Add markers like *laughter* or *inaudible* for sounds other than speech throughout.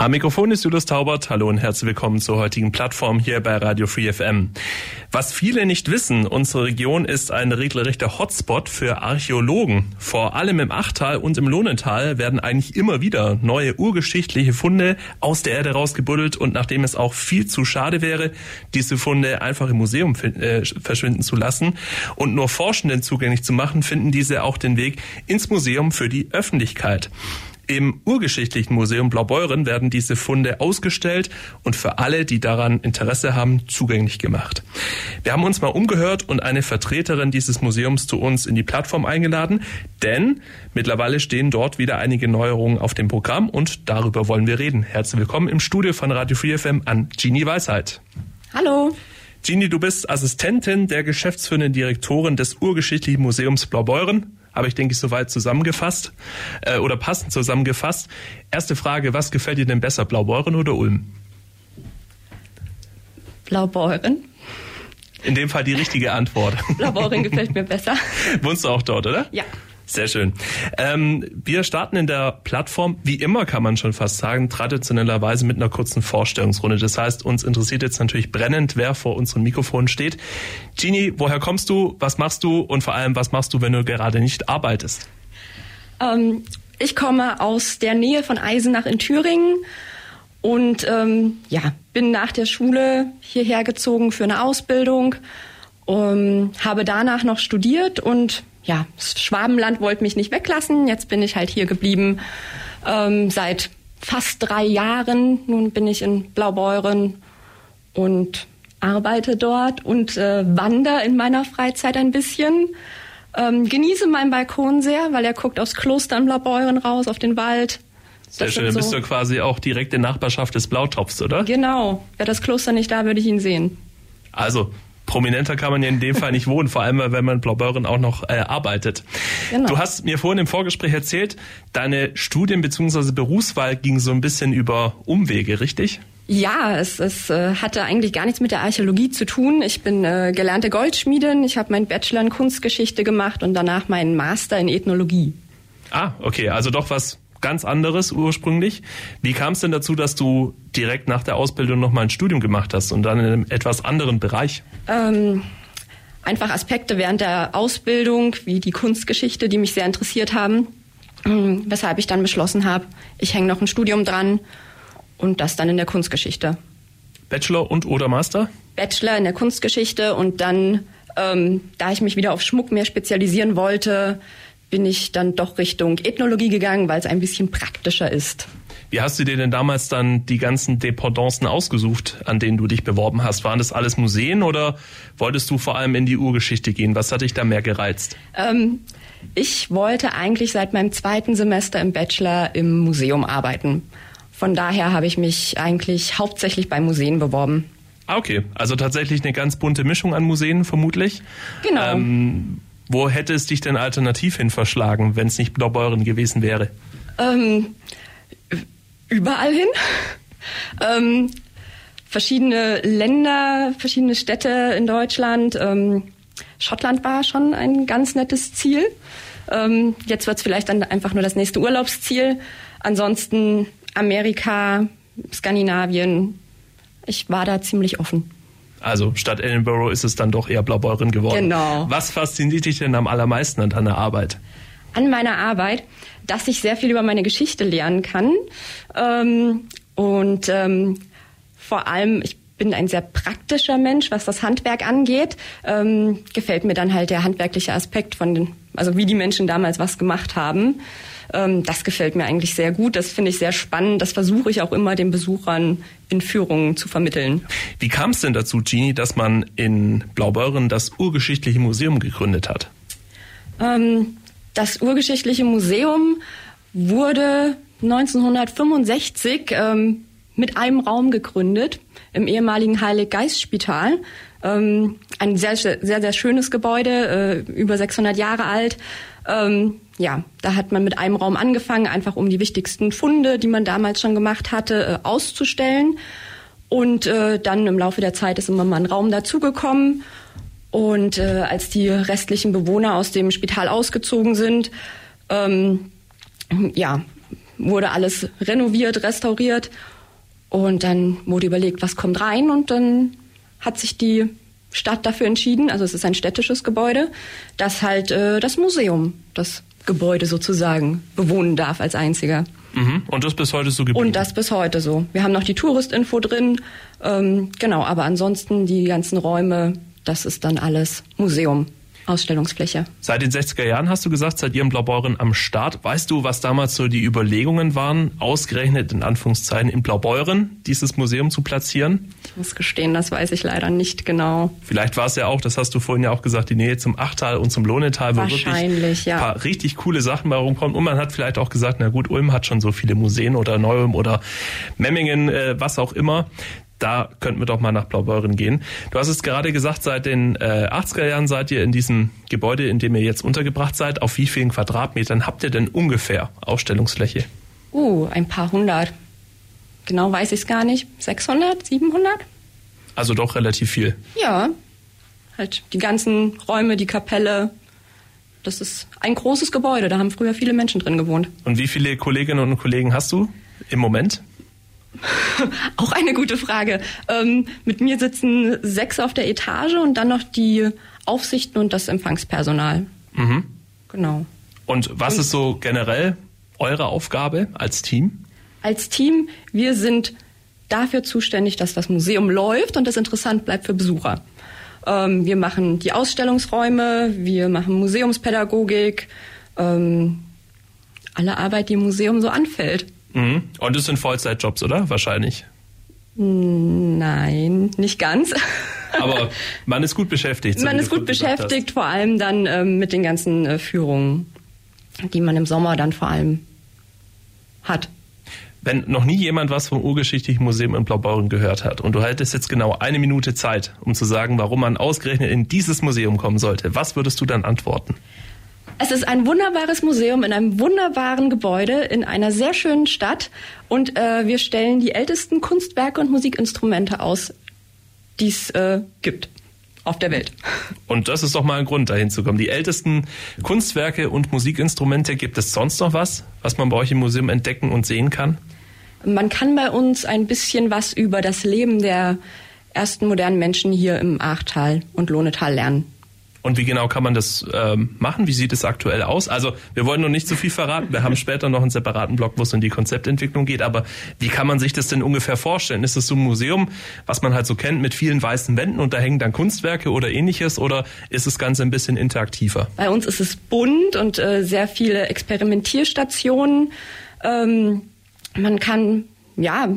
Am Mikrofon ist Julius Taubert. Hallo und herzlich willkommen zur heutigen Plattform hier bei Radio Free FM. Was viele nicht wissen, unsere Region ist ein regelrechter Hotspot für Archäologen. Vor allem im Achtal und im Lohnental werden eigentlich immer wieder neue urgeschichtliche Funde aus der Erde rausgebuddelt und nachdem es auch viel zu schade wäre, diese Funde einfach im Museum äh, verschwinden zu lassen und nur Forschenden zugänglich zu machen, finden diese auch den Weg ins Museum für die Öffentlichkeit. Im Urgeschichtlichen Museum Blaubeuren werden diese Funde ausgestellt und für alle, die daran Interesse haben, zugänglich gemacht. Wir haben uns mal umgehört und eine Vertreterin dieses Museums zu uns in die Plattform eingeladen, denn mittlerweile stehen dort wieder einige Neuerungen auf dem Programm und darüber wollen wir reden. Herzlich willkommen im Studio von Radio Free FM an Genie Weisheit. Hallo. Genie, du bist Assistentin der geschäftsführenden Direktorin des Urgeschichtlichen Museums Blaubeuren habe ich, denke ich, soweit zusammengefasst äh, oder passend zusammengefasst. Erste Frage, was gefällt dir denn besser, Blaubeuren oder Ulm? Blaubeuren. In dem Fall die richtige Antwort. Blaubeuren gefällt mir besser. *laughs* Wohnst du auch dort, oder? Ja. Sehr schön. Ähm, wir starten in der Plattform, wie immer kann man schon fast sagen, traditionellerweise mit einer kurzen Vorstellungsrunde. Das heißt, uns interessiert jetzt natürlich brennend, wer vor unseren Mikrofonen steht. Gini, woher kommst du, was machst du und vor allem, was machst du, wenn du gerade nicht arbeitest? Ähm, ich komme aus der Nähe von Eisenach in Thüringen und ähm, ja, bin nach der Schule hierher gezogen für eine Ausbildung, um, habe danach noch studiert und ja, das Schwabenland wollte mich nicht weglassen. Jetzt bin ich halt hier geblieben ähm, seit fast drei Jahren. Nun bin ich in Blaubeuren und arbeite dort und äh, wandere in meiner Freizeit ein bisschen. Ähm, genieße meinen Balkon sehr, weil er guckt aufs Kloster in Blaubeuren raus, auf den Wald. Sehr das schön, dann so bist du quasi auch direkt in Nachbarschaft des Blautopfs, oder? Genau. Wäre das Kloster nicht da, würde ich ihn sehen. Also, prominenter kann man ja in dem Fall nicht wohnen, vor allem wenn man Blaubeuren auch noch äh, arbeitet. Genau. Du hast mir vorhin im Vorgespräch erzählt, deine Studien- bzw. Berufswahl ging so ein bisschen über Umwege, richtig? Ja, es, es äh, hatte eigentlich gar nichts mit der Archäologie zu tun. Ich bin äh, gelernte Goldschmiedin, ich habe meinen Bachelor in Kunstgeschichte gemacht und danach meinen Master in Ethnologie. Ah, okay, also doch was ganz anderes ursprünglich. Wie kam es denn dazu, dass du direkt nach der Ausbildung noch mal ein Studium gemacht hast und dann in einem etwas anderen Bereich? Ähm, einfach Aspekte während der Ausbildung, wie die Kunstgeschichte, die mich sehr interessiert haben, ähm, weshalb ich dann beschlossen habe, ich hänge noch ein Studium dran und das dann in der Kunstgeschichte. Bachelor und oder Master? Bachelor in der Kunstgeschichte und dann, ähm, da ich mich wieder auf Schmuck mehr spezialisieren wollte, bin ich dann doch Richtung Ethnologie gegangen, weil es ein bisschen praktischer ist. Wie hast du dir denn damals dann die ganzen Dependancen ausgesucht, an denen du dich beworben hast? Waren das alles Museen oder wolltest du vor allem in die Urgeschichte gehen? Was hat dich da mehr gereizt? Ähm, ich wollte eigentlich seit meinem zweiten Semester im Bachelor im Museum arbeiten. Von daher habe ich mich eigentlich hauptsächlich bei Museen beworben. Ah, okay. Also tatsächlich eine ganz bunte Mischung an Museen vermutlich. Genau. Ähm, wo hätte es dich denn alternativ hin verschlagen, wenn es nicht Blaubeuren gewesen wäre? Ähm, überall hin. ähm, verschiedene Länder, verschiedene Städte in Deutschland. Ähm, Schottland war schon ein ganz nettes Ziel. Ähm, jetzt wird es vielleicht dann einfach nur das nächste Urlaubsziel. Ansonsten Amerika, Skandinavien. Ich war da ziemlich offen. Also statt Edinburgh ist es dann doch eher Blaubeuren geworden. Genau. Was fasziniert dich denn am allermeisten an deiner Arbeit? An meiner Arbeit, dass ich sehr viel über meine Geschichte lernen kann. Ähm, und ähm, vor allem, ich bin ein sehr praktischer Mensch, was das Handwerk angeht. Ähm, gefällt mir dann halt der handwerkliche Aspekt von den, also wie die Menschen damals was gemacht haben. Ähm, das gefällt mir eigentlich sehr gut. Das finde ich sehr spannend. Das versuche ich auch immer den Besuchern in Führungen zu vermitteln. Wie kam es denn dazu, Gini, dass man in Blaubeuren das Urgeschichtliche Museum gegründet hat? Ähm, Das Urgeschichtliche Museum wurde 1965 ähm, mit einem Raum gegründet im ehemaligen Heilig-Geist-Spital. Ähm, ein sehr, sehr, sehr schönes Gebäude, äh, über 600 Jahre alt. Ähm, ja, da hat man mit einem Raum angefangen, einfach um die wichtigsten Funde, die man damals schon gemacht hatte, äh, auszustellen. Und äh, dann im Laufe der Zeit ist immer mal ein Raum dazugekommen. Und äh, als die restlichen Bewohner aus dem Spital ausgezogen sind, ähm, ja, wurde alles renoviert, restauriert. Und dann wurde überlegt, was kommt rein. Und dann hat sich die Stadt dafür entschieden, also es ist ein städtisches Gebäude, dass halt äh, das Museum das Gebäude sozusagen bewohnen darf als einziger. Mhm. Und das bis heute so geblieben? Und das bis heute so. Wir haben noch die Touristinfo drin, ähm, genau, aber ansonsten die ganzen Räume, das ist dann alles Museum. Ausstellungsfläche. Seit den 60er Jahren hast du gesagt, seid ihr im Blaubeuren am Start. Weißt du, was damals so die Überlegungen waren, ausgerechnet in Anführungszeichen in Blaubeuren dieses Museum zu platzieren? Ich muss gestehen, das weiß ich leider nicht genau. Vielleicht war es ja auch, das hast du vorhin ja auch gesagt, die Nähe zum Achtal und zum Lohnetal, wo wirklich ja. ein paar richtig coole Sachen bei rumkommen. Und man hat vielleicht auch gesagt, na gut, Ulm hat schon so viele Museen oder Neu-Ulm oder Memmingen, äh, was auch immer da könnten wir doch mal nach Blaubeuren gehen. Du hast es gerade gesagt, seit den äh, 80er Jahren seid ihr in diesem Gebäude, in dem ihr jetzt untergebracht seid. Auf wie vielen Quadratmetern habt ihr denn ungefähr Ausstellungsfläche? Uh, ein paar hundert. Genau weiß ich es gar nicht. 600, 700? Also doch relativ viel. Ja, halt die ganzen Räume, die Kapelle. Das ist ein großes Gebäude, da haben früher viele Menschen drin gewohnt. Und wie viele Kolleginnen und Kollegen hast du im Moment? *laughs* Auch eine gute Frage. Ähm, mit mir sitzen sechs auf der Etage und dann noch die Aufsichten und das Empfangspersonal. Mhm. Genau. Und was und ist so generell eure Aufgabe als Team? Als Team, wir sind dafür zuständig, dass das Museum läuft und es interessant bleibt für Besucher. Ähm, wir machen die Ausstellungsräume, wir machen Museumspädagogik, ähm, alle Arbeit, die im Museum so anfällt. Mhm. Und es sind Vollzeitjobs, oder? Wahrscheinlich. Nein, nicht ganz. Aber *laughs* man ist gut beschäftigt. So man ist gut beschäftigt, vor allem dann ähm, mit den ganzen äh, Führungen, die man im Sommer dann vor allem hat. Wenn noch nie jemand was vom Urgeschichtlichen Museum in Blaubeuren gehört hat und du hättest jetzt genau eine Minute Zeit, um zu sagen, warum man ausgerechnet in dieses Museum kommen sollte, was würdest du dann antworten? Es ist ein wunderbares Museum in einem wunderbaren Gebäude in einer sehr schönen Stadt und äh, wir stellen die ältesten Kunstwerke und Musikinstrumente aus, die es äh, gibt auf der Welt. Und das ist doch mal ein Grund, dahin zu kommen. Die ältesten Kunstwerke und Musikinstrumente, gibt es sonst noch was, was man bei euch im Museum entdecken und sehen kann? Man kann bei uns ein bisschen was über das Leben der ersten modernen Menschen hier im Achtal und Lohnetal lernen. Und wie genau kann man das ähm, machen? Wie sieht es aktuell aus? Also wir wollen noch nicht zu viel verraten. Wir haben *laughs* später noch einen separaten Blog, wo es um die Konzeptentwicklung geht. Aber wie kann man sich das denn ungefähr vorstellen? Ist es so ein Museum, was man halt so kennt, mit vielen weißen Wänden und da hängen dann Kunstwerke oder ähnliches? Oder ist das Ganze ein bisschen interaktiver? Bei uns ist es bunt und äh, sehr viele Experimentierstationen. Ähm, man kann ja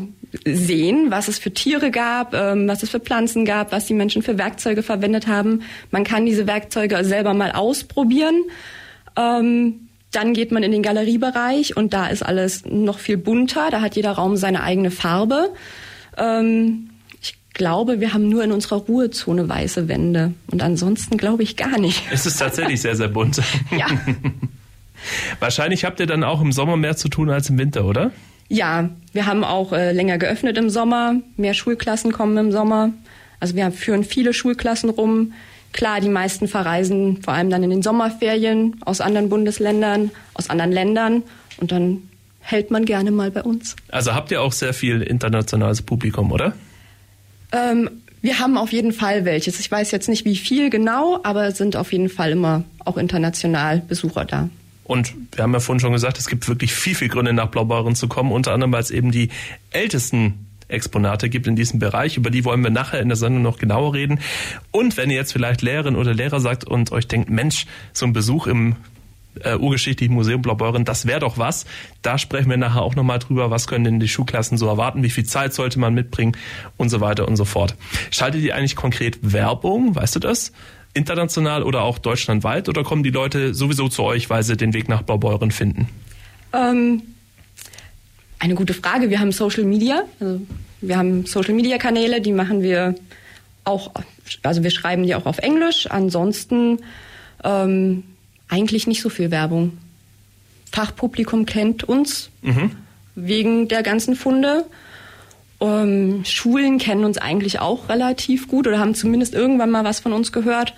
sehen, was es für Tiere gab, ähm, was es für Pflanzen gab, was die Menschen für Werkzeuge verwendet haben. Man kann diese Werkzeuge selber mal ausprobieren. Ähm, dann geht man in den Galeriebereich und da ist alles noch viel bunter. Da hat jeder Raum seine eigene Farbe. Ähm, ich glaube, wir haben nur in unserer Ruhezone weiße Wände. Und ansonsten glaube ich gar nicht. Es ist tatsächlich sehr, sehr bunt. *laughs* Ja. Wahrscheinlich habt ihr dann auch im Sommer mehr zu tun als im Winter, oder? Ja, wir haben auch äh, länger geöffnet im Sommer. Mehr Schulklassen kommen im Sommer. Also wir führen viele Schulklassen rum. Klar, die meisten verreisen vor allem dann in den Sommerferien aus anderen Bundesländern, aus anderen Ländern und dann hält man gerne mal bei uns. Also habt ihr auch sehr viel internationales Publikum, oder? Ähm, wir haben auf jeden Fall welches. Ich weiß jetzt nicht wie viel genau, aber es sind auf jeden Fall immer auch international Besucher da. Und wir haben ja vorhin schon gesagt, es gibt wirklich viel, viel Gründe, nach Blaubeuren zu kommen, unter anderem, weil es eben die ältesten Exponate gibt in diesem Bereich. Über die wollen wir nachher in der Sendung noch genauer reden. Und wenn ihr jetzt vielleicht Lehrerin oder Lehrer sagt und euch denkt, Mensch, so ein Besuch im äh, Urgeschichtlichen Museum Blaubeuren, das wäre doch was. Da sprechen wir nachher auch nochmal drüber, was können denn die Schulklassen so erwarten, wie viel Zeit sollte man mitbringen und so weiter und so fort. Schaltet ihr eigentlich konkret Werbung, weißt du das? International oder auch deutschlandweit oder kommen die Leute sowieso zu euch, weil sie den Weg nach Blaubeuren finden? Ähm, eine gute Frage. Wir haben Social Media. Also wir haben Social Media Kanäle, die machen wir auch, also wir schreiben die auch auf Englisch. Ansonsten ähm, eigentlich nicht so viel Werbung. Fachpublikum kennt uns mhm. wegen der ganzen Funde. Ähm, Schulen kennen uns eigentlich auch relativ gut oder haben zumindest irgendwann mal was von uns gehört.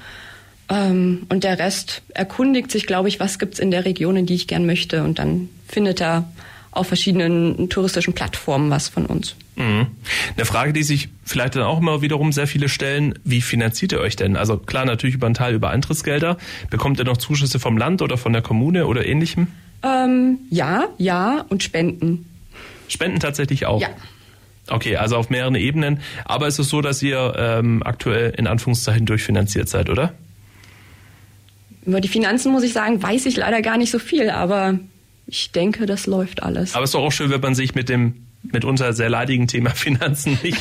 Ähm, und der Rest erkundigt sich, glaube ich, was gibt's in der Region, in die ich gern möchte. Und dann findet er auf verschiedenen touristischen Plattformen was von uns. Mhm. Eine Frage, die sich vielleicht dann auch immer wiederum sehr viele stellen, wie finanziert ihr euch denn? Also klar, natürlich über einen Teil über Eintrittsgelder. Bekommt ihr noch Zuschüsse vom Land oder von der Kommune oder ähnlichem? Ähm, ja, ja und Spenden. Spenden tatsächlich auch? Ja. Okay, also auf mehreren Ebenen. Aber ist es so, dass ihr ähm, aktuell in Anführungszeichen durchfinanziert seid, oder? Über die Finanzen muss ich sagen, weiß ich leider gar nicht so viel, aber ich denke, das läuft alles. Aber es ist doch auch schön, wenn man sich mit dem mitunter sehr leidigen Thema Finanzen *laughs* nicht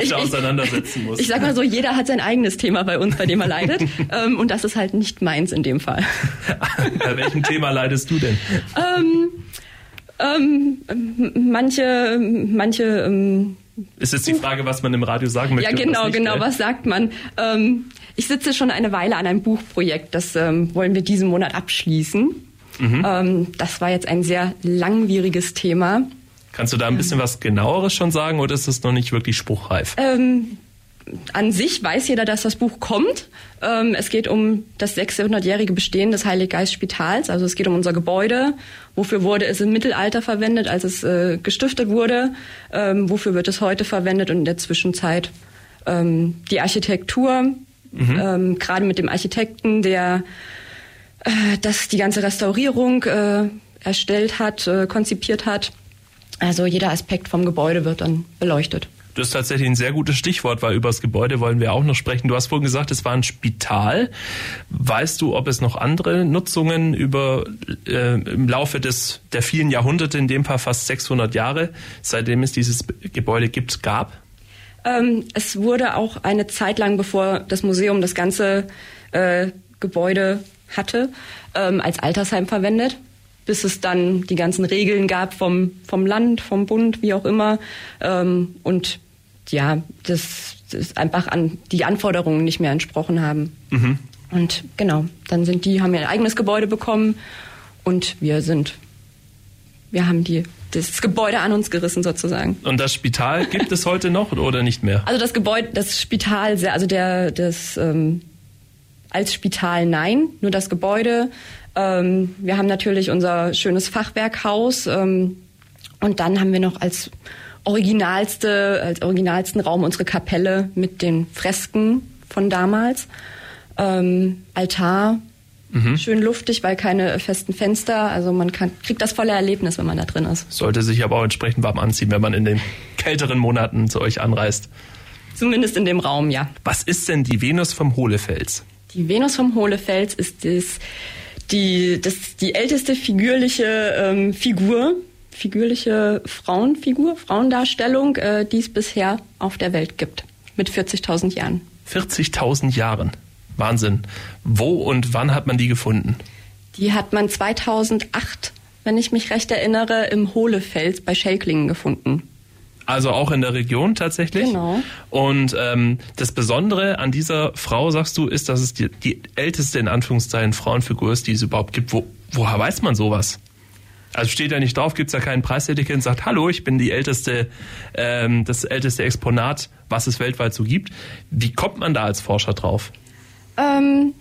ich, auseinandersetzen muss. Ich sag mal so, jeder hat sein eigenes Thema bei uns, bei dem er leidet. *laughs* ähm, und das ist halt nicht meins in dem Fall. *laughs* bei welchem Thema leidest du denn? Ähm, ähm, manche, manche. Ähm, ist jetzt die Frage, was man im Radio sagen möchte? Ja, genau, genau. Was sagt man? Ähm, ich sitze schon eine Weile an einem Buchprojekt. Das ähm, wollen wir diesen Monat abschließen. Mhm. Ähm, das war jetzt ein sehr langwieriges Thema. Kannst du da ein bisschen was genaueres schon sagen oder ist das noch nicht wirklich spruchreif? Ähm, an sich weiß jeder, dass das Buch kommt. Ähm, es geht um das 600-jährige Bestehen des Heiliggeist-Spitals. Also es geht um unser Gebäude. Wofür wurde es im Mittelalter verwendet, als es äh, gestiftet wurde? Ähm, wofür wird es heute verwendet und in der Zwischenzeit ähm, die Architektur? Mhm. Ähm, gerade mit dem Architekten, der äh, das die ganze Restaurierung äh, erstellt hat, äh, konzipiert hat. Also jeder Aspekt vom Gebäude wird dann beleuchtet. Das ist tatsächlich ein sehr gutes Stichwort, weil über das Gebäude wollen wir auch noch sprechen. Du hast vorhin gesagt, es war ein Spital. Weißt du, ob es noch andere Nutzungen über äh, im Laufe des der vielen Jahrhunderte, in dem Fall fast 600 Jahre, seitdem es dieses Gebäude gibt, gab? Ähm, es wurde auch eine Zeit lang, bevor das Museum das ganze äh, Gebäude hatte, ähm, als Altersheim verwendet bis es dann die ganzen Regeln gab vom, vom Land, vom Bund, wie auch immer. Ähm, und ja, das, das einfach an die Anforderungen nicht mehr entsprochen haben. Mhm. Und genau, dann sind die, haben ihr eigenes Gebäude bekommen und wir sind, wir haben die das Gebäude an uns gerissen sozusagen. Und das Spital gibt es heute noch oder nicht mehr? Also das Gebäude, das Spital, also der, das ähm, als Spital nein, nur das Gebäude. Ähm, wir haben natürlich unser schönes Fachwerkhaus ähm, und dann haben wir noch als originalste, als originalsten Raum unsere Kapelle mit den Fresken von damals. Ähm, Altar, mhm. schön luftig, weil keine festen Fenster. Also man kann, kriegt das volle Erlebnis, wenn man da drin ist. Sollte sich aber auch entsprechend warm anziehen, wenn man in den kälteren Monaten zu euch anreist. Zumindest in dem Raum, ja. Was ist denn die Venus vom Hohlefels? Die Venus vom Hohlefels ist das, die, das, die älteste figürliche ähm, Figur figürliche Frauenfigur, Frauendarstellung, äh, die es bisher auf der Welt gibt. Mit 40.000 Jahren. 40.000 Jahren. Wahnsinn. Wo und wann hat man die gefunden? Die hat man 2008, wenn ich mich recht erinnere, im Hohlefels bei Schelklingen gefunden. Also auch in der Region tatsächlich. Genau. Und ähm, das Besondere an dieser Frau, sagst du, ist, dass es die, die älteste in Anführungszeichen Frauenfigur ist, die es überhaupt gibt. Wo, woher weiß man sowas? Also steht ja nicht drauf, gibt es ja keinen Preisetikett und sagt, hallo, ich bin die älteste, ähm, das älteste Exponat, was es weltweit so gibt. Wie kommt man da als Forscher drauf? Ähm,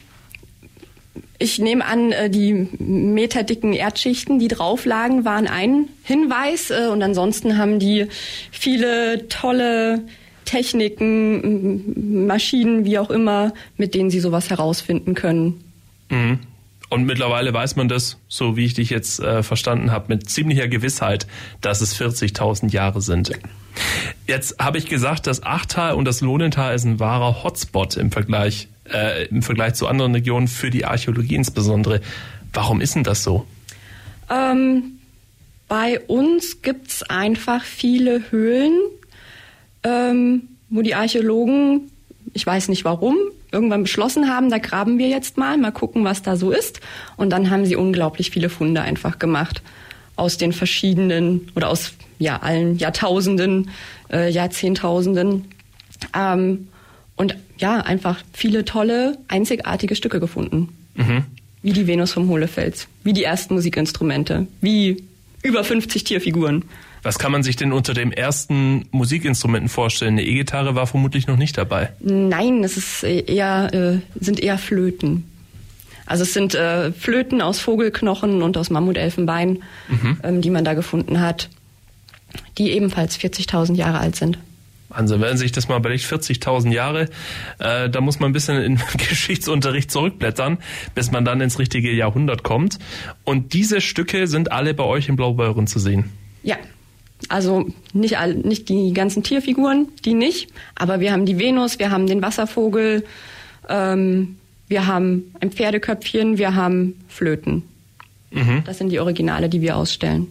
ich nehme an, äh, die meterdicken Erdschichten, die drauf lagen, waren ein Hinweis. Äh, und ansonsten haben die viele tolle Techniken, Maschinen, wie auch immer, mit denen sie sowas herausfinden können. Mhm. Und mittlerweile weiß man das, so wie ich dich jetzt äh, verstanden habe, mit ziemlicher Gewissheit, dass es 40.000 Jahre sind. Jetzt habe ich gesagt, das Achtal und das Lohnental ist ein wahrer Hotspot im Vergleich, äh, im Vergleich zu anderen Regionen für die Archäologie insbesondere. Warum ist denn das so? Ähm, bei uns gibt es einfach viele Höhlen, ähm, wo die Archäologen, ich weiß nicht warum, irgendwann beschlossen haben, da graben wir jetzt mal, mal gucken, was da so ist. Und dann haben sie unglaublich viele Funde einfach gemacht aus den verschiedenen oder aus ja allen Jahrtausenden, äh, Jahrzehntausenden. Ähm, und ja, einfach viele tolle, einzigartige Stücke gefunden. Mhm. Wie die Venus vom Hohlefels, wie die ersten Musikinstrumente, wie über 50 Tierfiguren. Was kann man sich denn unter dem ersten Musikinstrumenten vorstellen? Eine E-Gitarre war vermutlich noch nicht dabei. Nein, es ist eher, äh, sind eher Flöten. Also es sind äh, Flöten aus Vogelknochen und aus Mammutelfenbein, mhm. ähm, die man da gefunden hat, die ebenfalls 40.000 Jahre alt sind. Also wenn sich das mal überlegt, 40.000 Jahre, äh, da muss man ein bisschen in *laughs* Geschichtsunterricht zurückblättern, bis man dann ins richtige Jahrhundert kommt. Und diese Stücke sind alle bei euch in Blaubeuren zu sehen. Ja, also nicht, all, nicht die ganzen Tierfiguren, die nicht, aber wir haben die Venus, wir haben den Wasservogel, ähm, wir haben ein Pferdeköpfchen, wir haben Flöten. Mhm. Das sind die Originale, die wir ausstellen.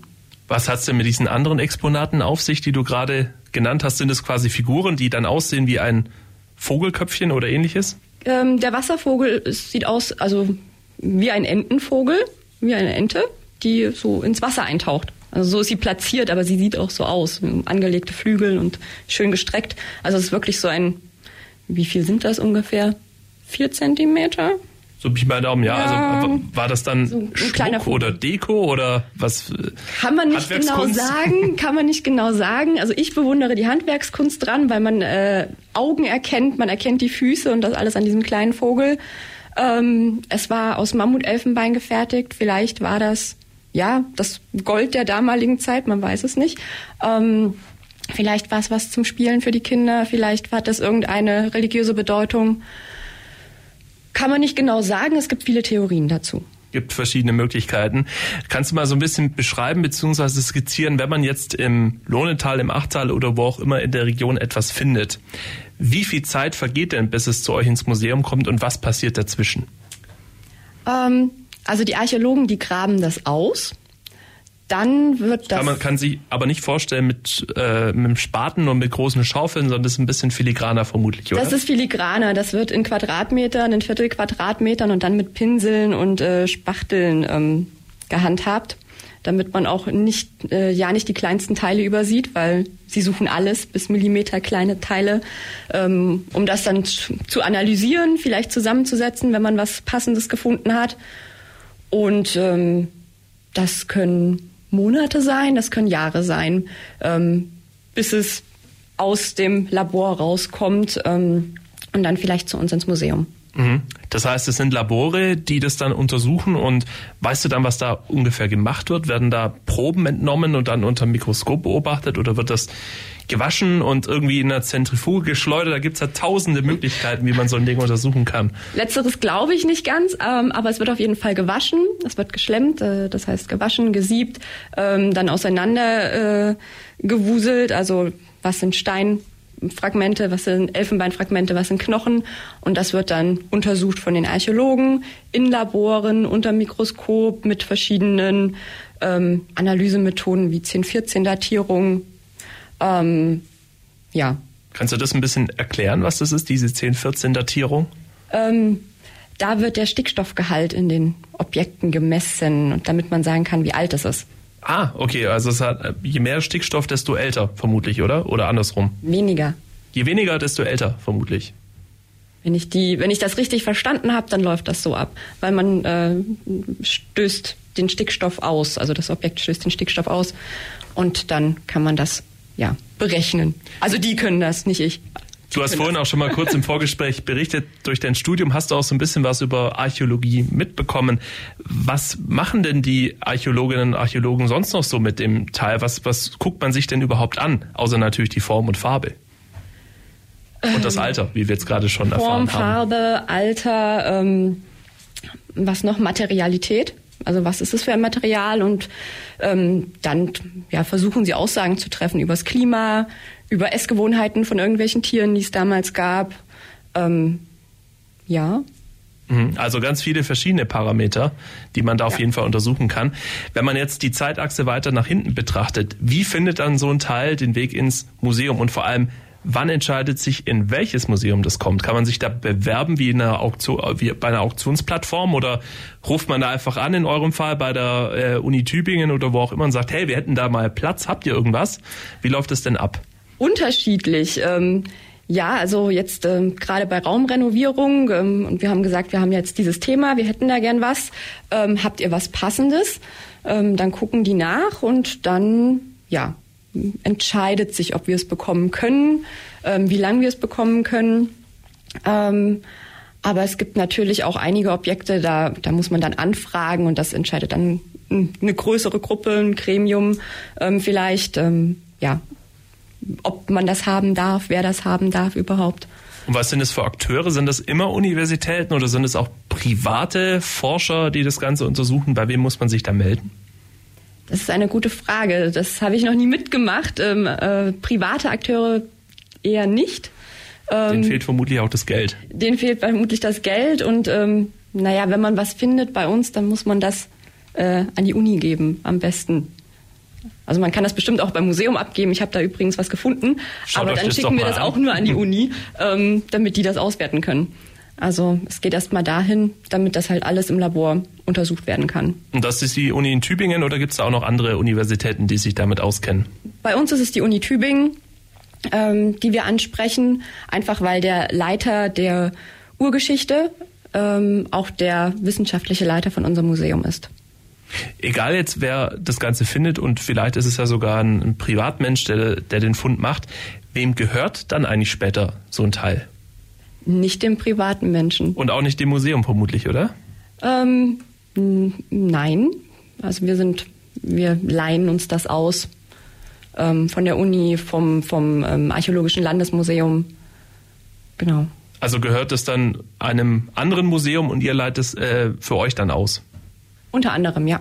Was hat es denn mit diesen anderen Exponaten auf sich, die du gerade genannt hast? Sind es quasi Figuren, die dann aussehen wie ein Vogelköpfchen oder ähnliches? Ähm, der Wasservogel sieht aus, also wie ein Entenvogel, wie eine Ente, die so ins Wasser eintaucht. Also so ist sie platziert, aber sie sieht auch so aus. Angelegte Flügel und schön gestreckt. Also es ist wirklich so ein, wie viel sind das ungefähr? Vier Zentimeter? So bin ich mal Daumen, ja. ja. Also war das dann so Schmuck oder Deko oder was? Kann man nicht genau sagen, *laughs* kann man nicht genau sagen. Also ich bewundere die Handwerkskunst dran, weil man äh, Augen erkennt, man erkennt die Füße und das alles an diesem kleinen Vogel. Ähm, es war aus Mammutelfenbein gefertigt. Vielleicht war das ja, das Gold der damaligen Zeit, man weiß es nicht. Ähm, vielleicht war es was zum Spielen für die Kinder, vielleicht hat das irgendeine religiöse Bedeutung. Kann man nicht genau sagen, es gibt viele Theorien dazu gibt verschiedene Möglichkeiten. Kannst du mal so ein bisschen beschreiben bzw. skizzieren, wenn man jetzt im Lohnetal, im Achtal oder wo auch immer in der Region etwas findet? Wie viel Zeit vergeht denn, bis es zu euch ins Museum kommt und was passiert dazwischen? Ähm, also die Archäologen, die graben das aus. Dann wird das. man kann sich aber nicht vorstellen mit, äh, mit dem Spaten und mit großen Schaufeln, sondern das ist ein bisschen filigraner vermutlich, oder? Das ist filigraner. Das wird in Quadratmetern, in Viertelquadratmetern und dann mit Pinseln und äh, Spachteln ähm, gehandhabt, damit man auch nicht, äh, ja nicht die kleinsten Teile übersieht, weil sie suchen alles bis Millimeter kleine Teile, ähm, um das dann zu analysieren, vielleicht zusammenzusetzen, wenn man was Passendes gefunden hat. Und ähm, das können Monate sein, das können Jahre sein, ähm, bis es aus dem Labor rauskommt ähm, und dann vielleicht zu uns ins Museum. Mhm. Das heißt, es sind Labore, die das dann untersuchen und weißt du dann, was da ungefähr gemacht wird? Werden da Proben entnommen und dann unter Mikroskop beobachtet oder wird das gewaschen und irgendwie in einer Zentrifuge geschleudert. Da gibt's ja tausende Möglichkeiten, wie man so ein Ding untersuchen kann. Letzteres glaube ich nicht ganz, ähm, aber es wird auf jeden Fall gewaschen. Es wird geschlemmt, äh, das heißt gewaschen, gesiebt, ähm, dann auseinander äh, gewuselt. Also was sind Steinfragmente, was sind Elfenbeinfragmente, was sind Knochen. Und das wird dann untersucht von den Archäologen in Laboren unter Mikroskop mit verschiedenen ähm, Analysemethoden wie 1014-Datierung, ähm, ja. Kannst du das ein bisschen erklären, was das ist, diese 10-14-Datierung? Ähm, da wird der Stickstoffgehalt in den Objekten gemessen, damit man sagen kann, wie alt es ist. Ah, okay, also es hat, je mehr Stickstoff, desto älter, vermutlich, oder? Oder andersrum? Weniger. Je weniger, desto älter, vermutlich. Wenn ich die, wenn ich das richtig verstanden habe, dann läuft das so ab, weil man äh, stößt den Stickstoff aus, also das Objekt stößt den Stickstoff aus und dann kann man das ja, berechnen. Also die können das, nicht ich. Du hast vorhin auch schon mal kurz im Vorgespräch berichtet, durch dein Studium hast du auch so ein bisschen was über Archäologie mitbekommen. Was machen denn die Archäologinnen und Archäologen sonst noch so mit dem Teil? Was, was guckt man sich denn überhaupt an? Außer natürlich die Form und Farbe. Und das ähm, Alter, wie wir jetzt gerade schon Form, erfahren haben. Form, Farbe, Alter, ähm, was noch? Materialität. Also was ist es für ein Material? Und ähm, dann ja, versuchen sie Aussagen zu treffen über das Klima, über Essgewohnheiten von irgendwelchen Tieren, die es damals gab. Ähm, ja. Mhm. Also ganz viele verschiedene Parameter, die man da auf ja. jeden Fall untersuchen kann. Wenn man jetzt die Zeitachse weiter nach hinten betrachtet, wie findet dann so ein Teil den Weg ins Museum und vor allem, Wann entscheidet sich, in welches Museum das kommt? Kann man sich da bewerben wie, in einer Auktion, wie bei einer Auktionsplattform oder ruft man da einfach an, in eurem Fall bei der äh, Uni Tübingen oder wo auch immer und sagt, hey, wir hätten da mal Platz, habt ihr irgendwas? Wie läuft das denn ab? Unterschiedlich. Ähm ja, also jetzt ähm, gerade bei Raumrenovierung ähm, und wir haben gesagt, wir haben jetzt dieses Thema, wir hätten da gern was. Ähm, habt ihr was Passendes? Ähm, dann gucken die nach und dann ja entscheidet sich, ob wir es bekommen können, ähm, wie lange wir es bekommen können. Ähm, aber es gibt natürlich auch einige Objekte, da, da muss man dann anfragen und das entscheidet dann eine größere Gruppe, ein Gremium vielleicht. ja, ob man das haben darf, wer das haben darf überhaupt. Und was sind es für Akteure? Sind das immer Universitäten oder sind es auch private Forscher, die das Ganze untersuchen? Bei wem muss man sich da melden? Das ist eine gute Frage. Das habe ich noch nie mitgemacht. Ähm, äh, private Akteure eher nicht. Ähm, denen fehlt vermutlich auch das Geld. Denen fehlt vermutlich das Geld und ähm, naja, wenn man was findet bei uns, dann muss man das äh, an die Uni geben, am besten. Also man kann das bestimmt auch beim Museum abgeben. Ich habe da übrigens was gefunden. Schaut aber dann schicken wir das an. auch nur an die Uni, ähm, damit die das auswerten können. Also es geht erstmal dahin, damit das halt alles im Labor untersucht werden kann. Und das ist die Uni in Tübingen oder gibt es da auch noch andere Universitäten, die sich damit auskennen? Bei uns ist es die Uni Tübingen, ähm, die wir ansprechen, einfach weil der Leiter der Urgeschichte ähm, auch der wissenschaftliche Leiter von unserem Museum ist. Egal jetzt, wer das Ganze findet und vielleicht ist es ja sogar ein, Privatmensch, der, der den Fund macht, wem gehört dann eigentlich später so ein Teil? Nicht dem privaten Menschen. Und auch nicht dem Museum vermutlich, oder? Ähm, nein. Also wir sind, wir leihen uns das aus ähm, von der Uni, vom, vom ähm, Archäologischen Landesmuseum. Genau. Also gehört es dann einem anderen Museum und ihr leitet es äh, für euch dann aus? Unter anderem, ja.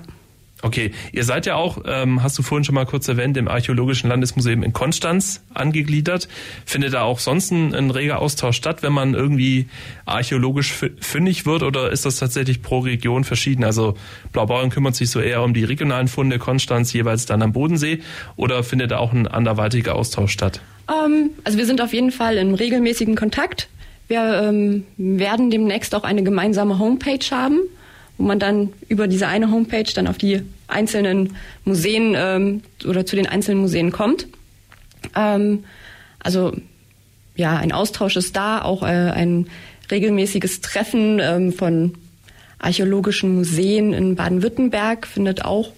Okay, ihr seid ja auch, ähm, hast du vorhin schon mal kurz erwähnt, im Archäologischen Landesmuseum in Konstanz angegliedert. Findet da auch sonst ein, ein reger Austausch statt, wenn man irgendwie archäologisch fündig wird oder ist das tatsächlich pro Region verschieden? Also Blaubeuren kümmert sich so eher um die regionalen Funde, Konstanz jeweils dann am Bodensee oder findet da auch ein anderweitiger Austausch statt? Ähm, also wir sind auf jeden Fall in regelmäßigen Kontakt. Wir ähm, werden demnächst auch eine gemeinsame Homepage haben wo man dann über diese eine Homepage dann auf die einzelnen Museen ähm, oder zu den einzelnen Museen kommt. Ähm, also ja, ein Austausch ist da, auch äh, ein regelmäßiges Treffen ähm, von archäologischen Museen in Baden-Württemberg findet auch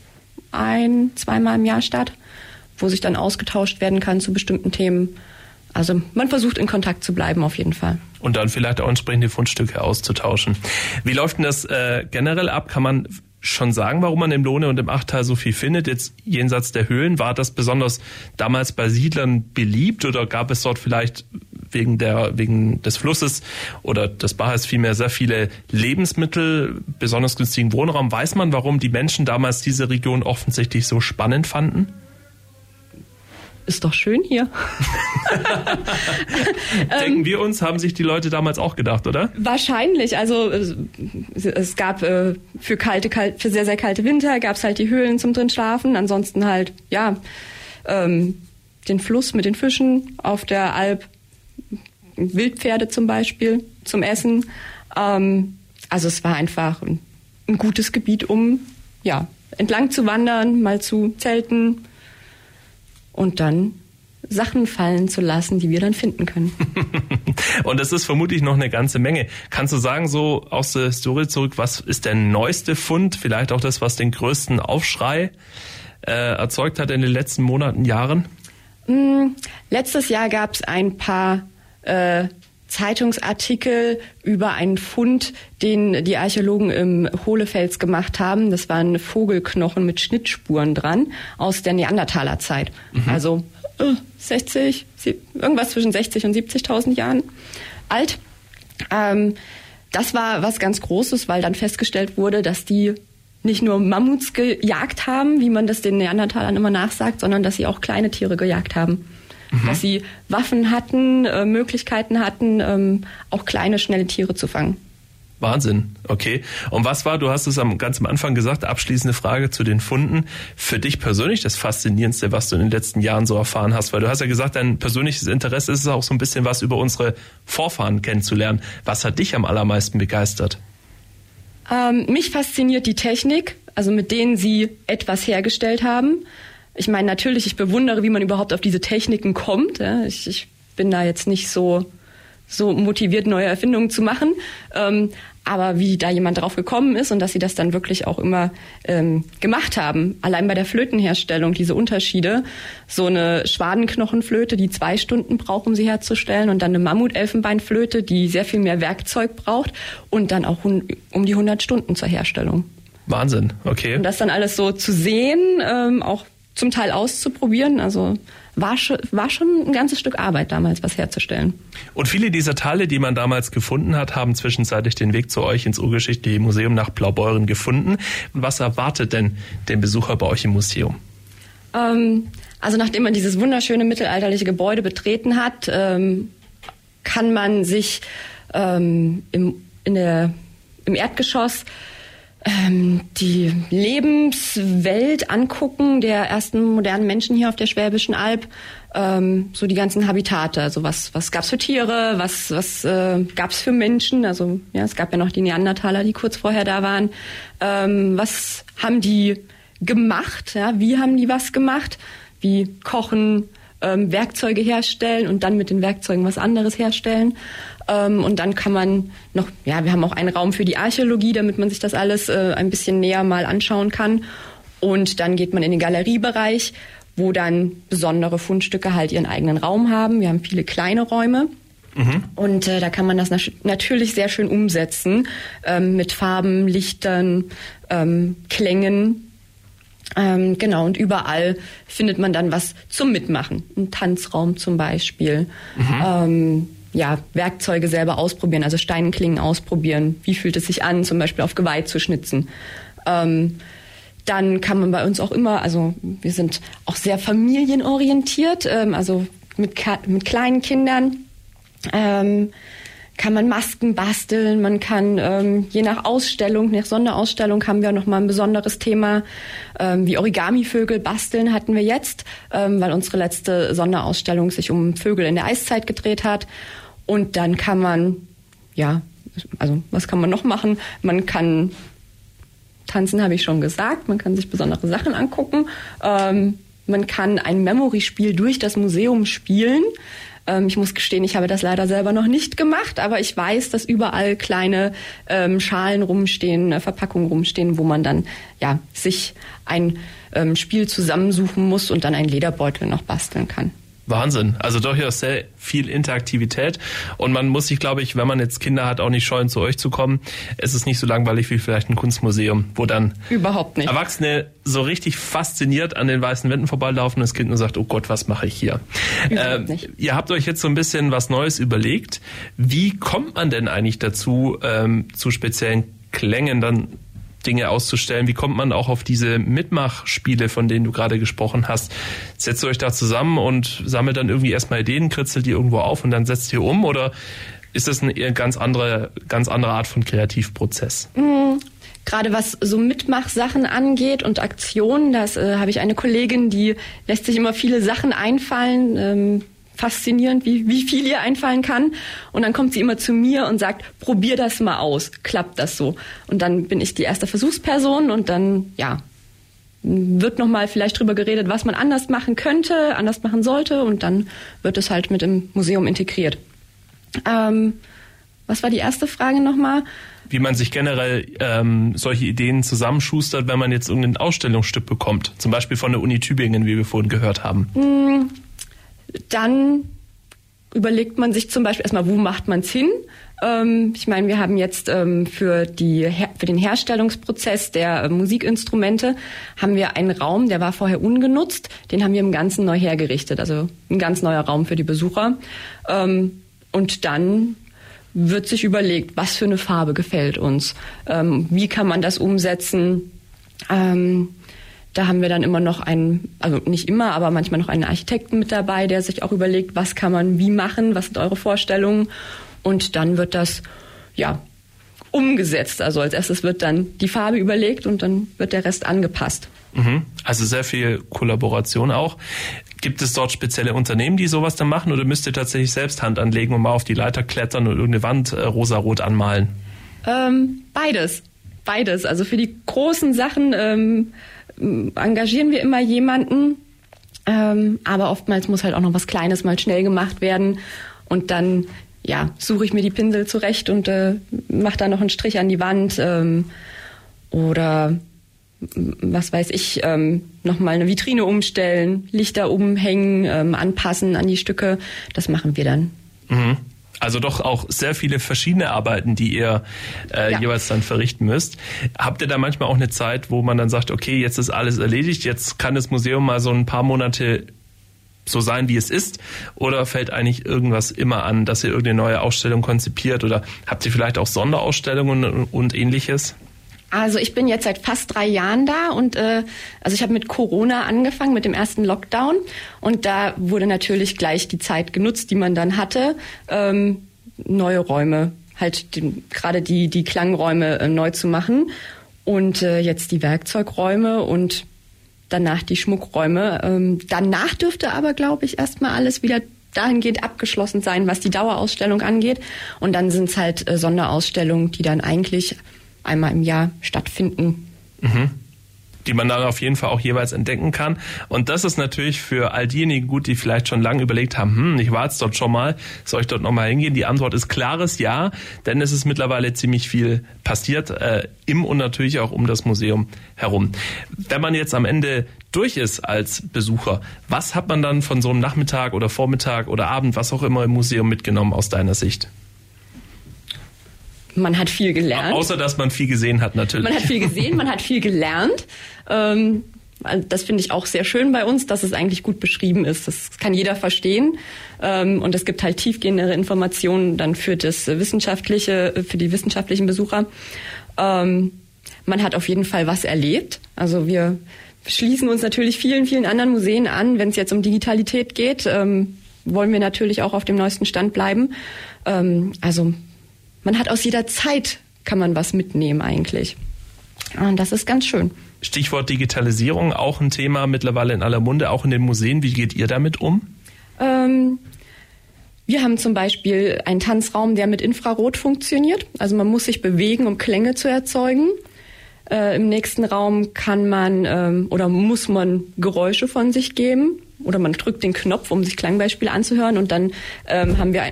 ein, zweimal im Jahr statt, wo sich dann ausgetauscht werden kann zu bestimmten Themen. Also man versucht in Kontakt zu bleiben auf jeden Fall. Und dann vielleicht auch entsprechende Fundstücke auszutauschen. Wie läuft denn das äh, generell ab? Kann man schon sagen, warum man im Lohne und im Achtal so viel findet? Jetzt jenseits der Höhlen, war das besonders damals bei Siedlern beliebt oder gab es dort vielleicht wegen der wegen des Flusses oder des Baches vielmehr sehr viele Lebensmittel, besonders günstigen Wohnraum? Weiß man, warum die Menschen damals diese Region offensichtlich so spannend fanden? Ist doch schön hier. *laughs* Denken wir uns, haben sich die Leute damals auch gedacht, oder? Wahrscheinlich. Also es gab äh, für kalte, kalt, für sehr, sehr kalte Winter gab es halt die Höhlen zum drin schlafen. Ansonsten halt, ja, ähm, den Fluss mit den Fischen auf der Alp, Wildpferde zum Beispiel zum Essen. Ähm, also es war einfach ein, ein gutes Gebiet, um ja entlang zu wandern, mal zu zelten und dann Sachen fallen zu lassen, die wir dann finden können. *laughs* und das ist vermutlich noch eine ganze Menge. Kannst du sagen, so aus der Historie zurück, was ist der neueste Fund, vielleicht auch das, was den größten Aufschrei äh, erzeugt hat in den letzten Monaten, Jahren? Mm, letztes Jahr gab es ein paar äh, Zeitungsartikel über einen Fund, den die Archäologen im Hohlefels gemacht haben. Das waren Vogelknochen mit Schnittspuren dran aus der Neandertalerzeit. Mhm. Also äh, 60, irgendwas zwischen 60 und 70.000 Jahren alt. Ähm, das war was ganz Großes, weil dann festgestellt wurde, dass die nicht nur Mammuts gejagt haben, wie man das den Neandertalern immer nachsagt, sondern dass sie auch kleine Tiere gejagt haben mhm. dass sie Waffen hatten, äh, Möglichkeiten hatten, ähm, auch kleine, schnelle Tiere zu fangen. Wahnsinn, okay. Und was war, du hast es am, ganz am Anfang gesagt, abschließende Frage zu den Funden, für dich persönlich das Faszinierendste, was du in den letzten Jahren so erfahren hast? Weil du hast ja gesagt, dein persönliches Interesse ist es auch so ein bisschen was über unsere Vorfahren kennenzulernen. Was hat dich am allermeisten begeistert? Ähm, mich fasziniert die Technik, also mit denen sie etwas hergestellt haben. Ich meine, natürlich, ich bewundere, wie man überhaupt auf diese Techniken kommt. Ja. Ich, ich bin da jetzt nicht so so motiviert, neue Erfindungen zu machen. Ähm, aber wie da jemand drauf gekommen ist und dass sie das dann wirklich auch immer ähm, gemacht haben. Allein bei der Flötenherstellung, diese Unterschiede. So eine Schwadenknochenflöte, die zwei Stunden braucht, um sie herzustellen, und dann eine Mammutelfenbeinflöte, die sehr viel mehr Werkzeug braucht und dann auch um die 100 Stunden zur Herstellung. Wahnsinn, okay. Und das dann alles so zu sehen, ähm, auch zum Teil auszuprobieren, also war schon, war schon ein ganzes Stück Arbeit damals, was herzustellen. Und viele dieser Teile, die man damals gefunden hat, haben zwischenzeitlich den Weg zu euch ins Urgeschichtliche Museum nach Blaubeuren gefunden. Was erwartet denn den Besucher bei euch im Museum? Ähm, also nachdem man dieses wunderschöne mittelalterliche Gebäude betreten hat, ähm, kann man sich ähm, im, in der, im Erdgeschoss die Lebenswelt angucken der ersten modernen Menschen hier auf der Schwäbischen Alb. Ähm, so die ganzen Habitate, also was was gab's für Tiere, was was äh, gab's für Menschen, also ja es gab ja noch die Neandertaler, die kurz vorher da waren. Ähm, was haben die gemacht? Ja, wie haben die was gemacht? Wie kochen, ähm, Werkzeuge herstellen und dann mit den Werkzeugen was anderes herstellen. Ähm, und dann kann man noch, ja, wir haben auch einen Raum für die Archäologie, damit man sich das alles äh, ein bisschen näher mal anschauen kann. Und dann geht man in den Galeriebereich, wo dann besondere Fundstücke halt ihren eigenen Raum haben. Wir haben viele kleine Räume. Mhm. Und äh, da kann man das natürlich sehr schön umsetzen ähm, mit Farben, Lichtern, ähm, Klängen. Ähm, genau, und überall findet man dann was zum Mitmachen. Ein Tanzraum zum Beispiel. Mhm. Ähm, ja, Werkzeuge selber ausprobieren, also Steinklingen ausprobieren. Wie fühlt es sich an, zum Beispiel auf Geweih zu schnitzen? Ähm, dann kann man bei uns auch immer, also wir sind auch sehr familienorientiert, ähm, also mit, mit kleinen Kindern. Kann man Masken basteln, man kann ähm, je nach Ausstellung, nach Sonderausstellung haben wir noch mal ein besonderes Thema, ähm, wie Origami-Vögel basteln hatten wir jetzt, ähm, weil unsere letzte Sonderausstellung sich um Vögel in der Eiszeit gedreht hat. Und dann kann man, ja, also was kann man noch machen? Man kann tanzen, habe ich schon gesagt. Man kann sich besondere Sachen angucken. Ähm, man kann ein Memory-Spiel durch das Museum spielen. Ähm, ich muss gestehen, ich habe das leider selber noch nicht gemacht, aber ich weiß, dass überall kleine ähm, Schalen rumstehen, äh, Verpackungen rumstehen, wo man dann ja sich ein ähm, Spiel zusammensuchen muss und dann einen Lederbeutel noch basteln kann. Wahnsinn. Also durchaus sehr viel Interaktivität. Und man muss sich, glaube ich, wenn man jetzt Kinder hat, auch nicht scheuen, zu euch zu kommen. Es ist nicht so langweilig wie vielleicht ein Kunstmuseum, wo dann Überhaupt nicht. Erwachsene so richtig fasziniert an den weißen Wänden vorbeilaufen und das Kind nur sagt, oh Gott, was mache ich hier? Äh, ihr habt euch jetzt so ein bisschen was Neues überlegt. Wie kommt man denn eigentlich dazu, ähm, zu speziellen Klängen dann Dinge auszustellen? Wie kommt man auch auf diese Mitmachspiele, von denen du gerade gesprochen hast? Setzt ihr euch da zusammen und sammelt dann irgendwie erstmal Ideen, kritzelt die irgendwo auf und dann setzt ihr um? Oder ist das eine ganz andere, ganz andere Art von Kreativprozess? Mhm. Gerade was so Mitmachsachen angeht und Aktionen, das äh, habe ich eine Kollegin, die lässt sich immer viele Sachen einfallen. Ähm, faszinierend, wie, wie viel ihr einfallen kann. Und dann kommt sie immer zu mir und sagt, probier das mal aus, klappt das so? Und dann bin ich die erste Versuchsperson und dann, ja, wird nochmal vielleicht drüber geredet, was man anders machen könnte, anders machen sollte und dann wird es halt mit im Museum integriert. Ähm, was war die erste Frage nochmal? Wie man sich generell ähm, solche Ideen zusammenschustert, wenn man jetzt irgendein Ausstellungsstück bekommt, zum Beispiel von der Uni Tübingen, wie wir vorhin gehört haben. Mm, dann überlegt man sich zum Beispiel erstmal, wo macht man es hin? Ähm, ich meine, wir haben jetzt ähm, für, die, für den Herstellungsprozess der äh, Musikinstrumente haben wir einen Raum, der war vorher ungenutzt, den haben wir im Ganzen neu hergerichtet, also ein ganz neuer Raum für die Besucher. Ähm, und dann wird sich überlegt, was für eine Farbe gefällt uns, wie kann man das umsetzen. Da haben wir dann immer noch einen, also nicht immer, aber manchmal noch einen Architekten mit dabei, der sich auch überlegt, was kann man wie machen, was sind eure Vorstellungen. Und dann wird das, ja, umgesetzt. Also als erstes wird dann die Farbe überlegt und dann wird der Rest angepasst. Mhm. Also sehr viel Kollaboration auch. Gibt es dort spezielle Unternehmen, die sowas dann machen oder müsst ihr tatsächlich selbst Hand anlegen und mal auf die Leiter klettern und irgendeine Wand äh, rosarot anmalen? Ähm, beides. Beides. Also für die großen Sachen ähm, engagieren wir immer jemanden, ähm, aber oftmals muss halt auch noch was Kleines mal schnell gemacht werden und dann ja suche ich mir die Pinsel zurecht und äh, mache da noch einen Strich an die Wand ähm, oder was weiß ich, ähm, nochmal eine Vitrine umstellen, Lichter umhängen, ähm, anpassen an die Stücke. Das machen wir dann. Mhm. Also doch auch sehr viele verschiedene Arbeiten, die ihr äh, ja. jeweils dann verrichten müsst. Habt ihr da manchmal auch eine Zeit, wo man dann sagt, okay, jetzt ist alles erledigt, jetzt kann das Museum mal so ein paar Monate so sein, wie es ist? Oder fällt eigentlich irgendwas immer an, dass ihr irgendeine neue Ausstellung konzipiert? Oder habt ihr vielleicht auch Sonderausstellungen und ähnliches? Also ich bin jetzt seit fast drei Jahren da und äh, also ich habe mit Corona angefangen, mit dem ersten Lockdown und da wurde natürlich gleich die Zeit genutzt, die man dann hatte, ähm, neue Räume, halt gerade die die Klangräume äh, neu zu machen und äh, jetzt die Werkzeugräume und danach die Schmuckräume. Ähm, danach dürfte aber, glaube ich, erstmal alles wieder dahingehend abgeschlossen sein, was die Dauerausstellung angeht. Und dann sind es halt äh, Sonderausstellungen, die dann eigentlich einmal im Jahr stattfinden. Mhm die man dann auf jeden Fall auch jeweils entdecken kann. Und das ist natürlich für all diejenigen gut, die vielleicht schon lange überlegt haben, hm, ich war jetzt dort schon mal, soll ich dort nochmal hingehen? Die Antwort ist klares Ja, denn es ist mittlerweile ziemlich viel passiert äh, im und natürlich auch um das Museum herum. Wenn man jetzt am Ende durch ist als Besucher, was hat man dann von so einem Nachmittag oder Vormittag oder Abend, was auch immer im Museum mitgenommen aus deiner Sicht? Man hat viel gelernt. Außer dass man viel gesehen hat, natürlich. Man hat viel gesehen, man hat viel gelernt. Ähm, das finde ich auch sehr schön bei uns, dass es eigentlich gut beschrieben ist. Das kann jeder verstehen. Ähm, und es gibt halt tiefgehendere Informationen dann für das wissenschaftliche, für die wissenschaftlichen Besucher. Ähm, man hat auf jeden Fall was erlebt. Also wir schließen uns natürlich vielen, vielen anderen Museen an. Wenn es jetzt um Digitalität geht, ähm, wollen wir natürlich auch auf dem neuesten Stand bleiben. Also man hat aus jeder Zeit kann man was mitnehmen eigentlich. Und das ist ganz schön. Stichwort Digitalisierung, auch ein Thema mittlerweile in aller Munde, auch in den Museen. Wie geht ihr damit um? Ähm, wir haben zum Beispiel einen Tanzraum, der mit Infrarot funktioniert. Also man muss sich bewegen, um Klänge zu erzeugen. Äh, Im nächsten Raum kann man ähm, oder muss man Geräusche von sich geben oder man drückt den Knopf, um sich Klangbeispiele anzuhören und dann ähm, haben wir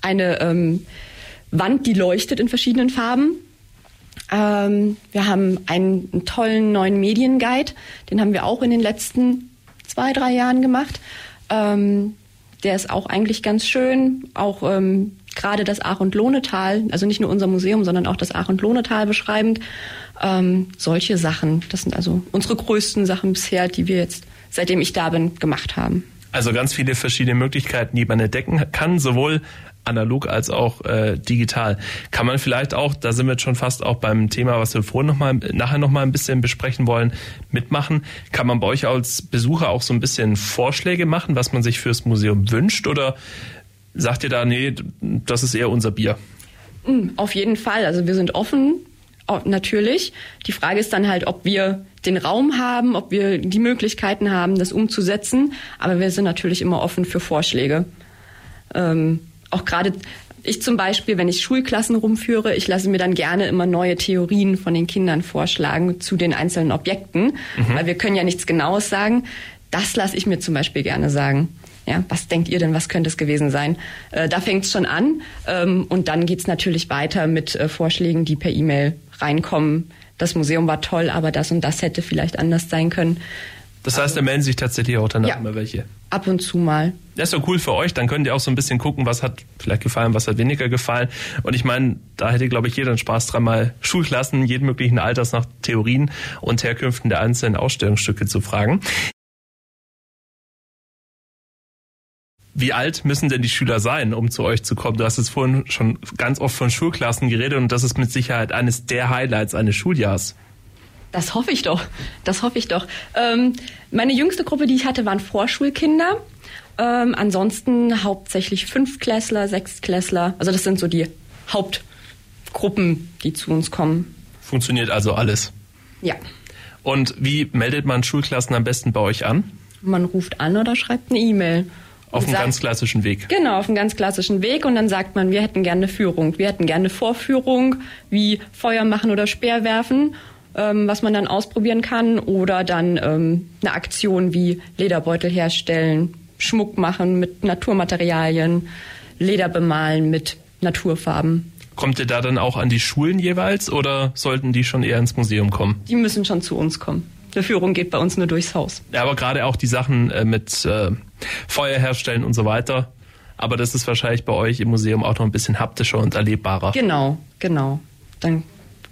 eine ähm, Wand, die leuchtet in verschiedenen Farben. Ähm, wir haben einen, einen, tollen neuen Medienguide, den haben wir auch in den letzten zwei, drei Jahren gemacht. Ähm, der ist auch eigentlich ganz schön, auch ähm, gerade das Ach- und Lohnetal, also nicht nur unser Museum, sondern auch das Ach- und Lohnetal beschreibend. Ähm, solche Sachen, das sind also unsere größten Sachen bisher, die wir jetzt, seitdem ich da bin, gemacht haben. Also ganz viele verschiedene Möglichkeiten, die man entdecken kann, sowohl analog als auch äh, digital. Kann man vielleicht auch, da sind wir jetzt schon fast auch beim Thema, was wir vorhin noch mal, nachher noch mal ein bisschen besprechen wollen, mitmachen. Kann man bei euch als Besucher auch so ein bisschen Vorschläge machen, was man sich fürs Museum wünscht oder sagt ihr da, nee, das ist eher unser Bier? Hm, auf jeden Fall. Also wir sind offen, natürlich. Die Frage ist dann halt, ob wir den Raum haben, ob wir die Möglichkeiten haben, das umzusetzen. Aber wir sind natürlich immer offen für Vorschläge. Ähm, auch gerade ich zum Beispiel, wenn ich Schulklassen rumführe, ich lasse mir dann gerne immer neue Theorien von den Kindern vorschlagen zu den einzelnen Objekten, mhm. weil wir können ja nichts Genaues sagen. Das lasse ich mir zum Beispiel gerne sagen. Ja, was denkt ihr denn, was könnte es gewesen sein? Äh, da fängt es schon an ähm, und dann geht's natürlich weiter mit äh, Vorschlägen, die per E-Mail reinkommen. Das Museum war toll, aber das und das hätte vielleicht anders sein können. Das heißt, da melden sich tatsächlich auch danach ja, immer welche. Ab und zu mal. Das ist doch cool für euch. Dann könnt ihr auch so ein bisschen gucken, was hat vielleicht gefallen, was hat weniger gefallen. Und ich meine, da hätte, glaube ich, jeder einen Spaß dran, mal Schulklassen jeden möglichen Alters nach Theorien und Herkünften der einzelnen Ausstellungsstücke zu fragen. Wie alt müssen denn die Schüler sein, um zu euch zu kommen? Du hast jetzt vorhin schon ganz oft von Schulklassen geredet und das ist mit Sicherheit eines der Highlights eines Schuljahrs. Das hoffe ich doch. Das hoffe ich doch. Ähm, meine jüngste Gruppe, die ich hatte, waren Vorschulkinder. Ähm, ansonsten hauptsächlich Fünftklässler, Sechstklässler. Also das sind so die Haupt Gruppen, die zu uns kommen. Funktioniert also alles. Ja. Und wie meldet man Schulklassen am besten bei euch an? Man ruft an oder schreibt eine E-Mail. Auf einem ganz klassischen Weg. Genau, auf einem ganz klassischen Weg. Und dann sagt man, wir hätten gerne eine Führung. Wir hätten gerne eine Vorführung, wie Feuer machen oder Speer werfen, ähm, was man dann ausprobieren kann. Oder dann ähm, eine Aktion wie Lederbeutel herstellen, Schmuck machen mit Naturmaterialien, Leder bemalen mit Naturfarben. Kommt ihr da dann auch an die Schulen jeweils oder sollten die schon eher ins Museum kommen? Die müssen schon zu uns kommen. Eine Führung geht bei uns nur durchs Haus. Ja, aber gerade auch die Sachen äh, mit äh, Feuer herstellen und so weiter. Aber das ist wahrscheinlich bei euch im Museum auch noch ein bisschen haptischer und erlebbarer. Genau, genau. Dann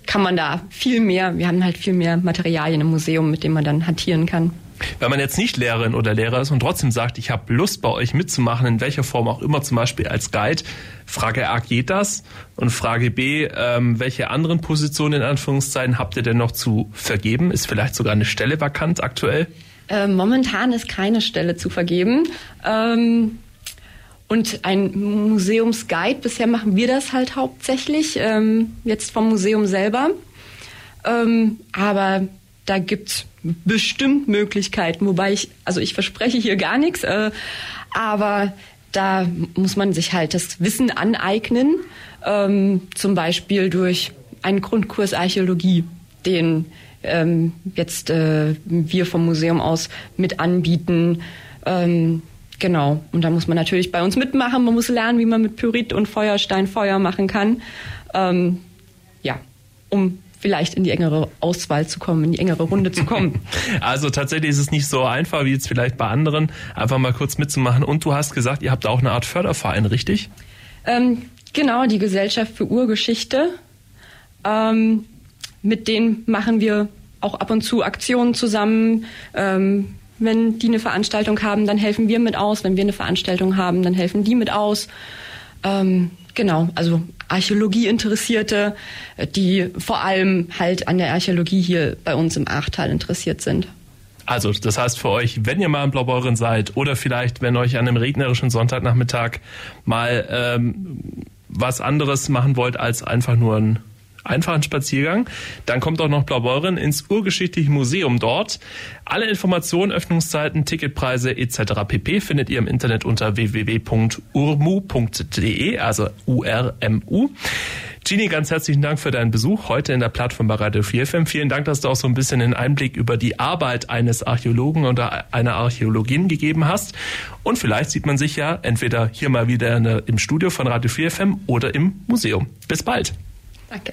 kann man da viel mehr, wir haben halt viel mehr Materialien im Museum, mit denen man dann hantieren kann. Wenn man jetzt nicht Lehrerin oder Lehrer ist und trotzdem sagt, ich habe Lust bei euch mitzumachen, in welcher Form auch immer, zum Beispiel als Guide, Frage A, geht das? Und Frage B, ähm, welche anderen Positionen in Anführungszeichen habt ihr denn noch zu vergeben? Ist vielleicht sogar eine Stelle vakant aktuell? Äh, momentan ist keine Stelle zu vergeben. Ähm, und ein Museumsguide, bisher machen wir das halt hauptsächlich, ähm, jetzt vom Museum selber. Ähm, aber da gibt's bestimmt Möglichkeiten, wobei ich, also ich verspreche hier gar nichts, äh, aber da muss man sich halt das Wissen aneignen, ähm, zum Beispiel durch einen Grundkurs Archäologie, den ähm, jetzt äh, wir vom Museum aus mit anbieten. Ähm, genau. Und da muss man natürlich bei uns mitmachen. Man muss lernen, wie man mit Pyrit und Feuerstein Feuer machen kann. Ähm, ja, um vielleicht in die engere Auswahl zu kommen, in die engere Runde zu kommen. *laughs* Also tatsächlich ist es nicht so einfach wie jetzt vielleicht bei anderen, einfach mal kurz mitzumachen. Und du hast gesagt, ihr habt auch eine Art Förderverein, richtig? Ähm, genau, die Gesellschaft für Urgeschichte. Ähm, mit denen machen wir auch ab und zu Aktionen zusammen. Ähm, wenn die eine Veranstaltung haben, dann helfen wir mit aus. Wenn wir eine Veranstaltung haben, dann helfen die mit aus. Ähm, genau, also Archäologie-Interessierte, die vor allem halt an der Archäologie hier bei uns im Achtal interessiert sind. Also, das heißt für euch, wenn ihr mal in Blaubeuren seid oder vielleicht, wenn euch an einem regnerischen Sonntagnachmittag mal ähm, was anderes machen wollt als einfach nur ein einfachen Spaziergang. Dann kommt auch noch Blaubeuren ins Urgeschichtliche Museum dort. Alle Informationen, Öffnungszeiten, Ticketpreise etc. pp. findet ihr im Internet unter www.urmu.de, also U-R-M-U. Gini, ganz herzlichen Dank für deinen Besuch heute in der Plattform bei Radio 4FM. Vielen Dank, dass du auch so ein bisschen einen Einblick über die Arbeit eines Archäologen oder einer Archäologin gegeben hast. Und vielleicht sieht man sich ja entweder hier mal wieder im Studio von Radio 4FM oder im Museum. Bis bald. Danke.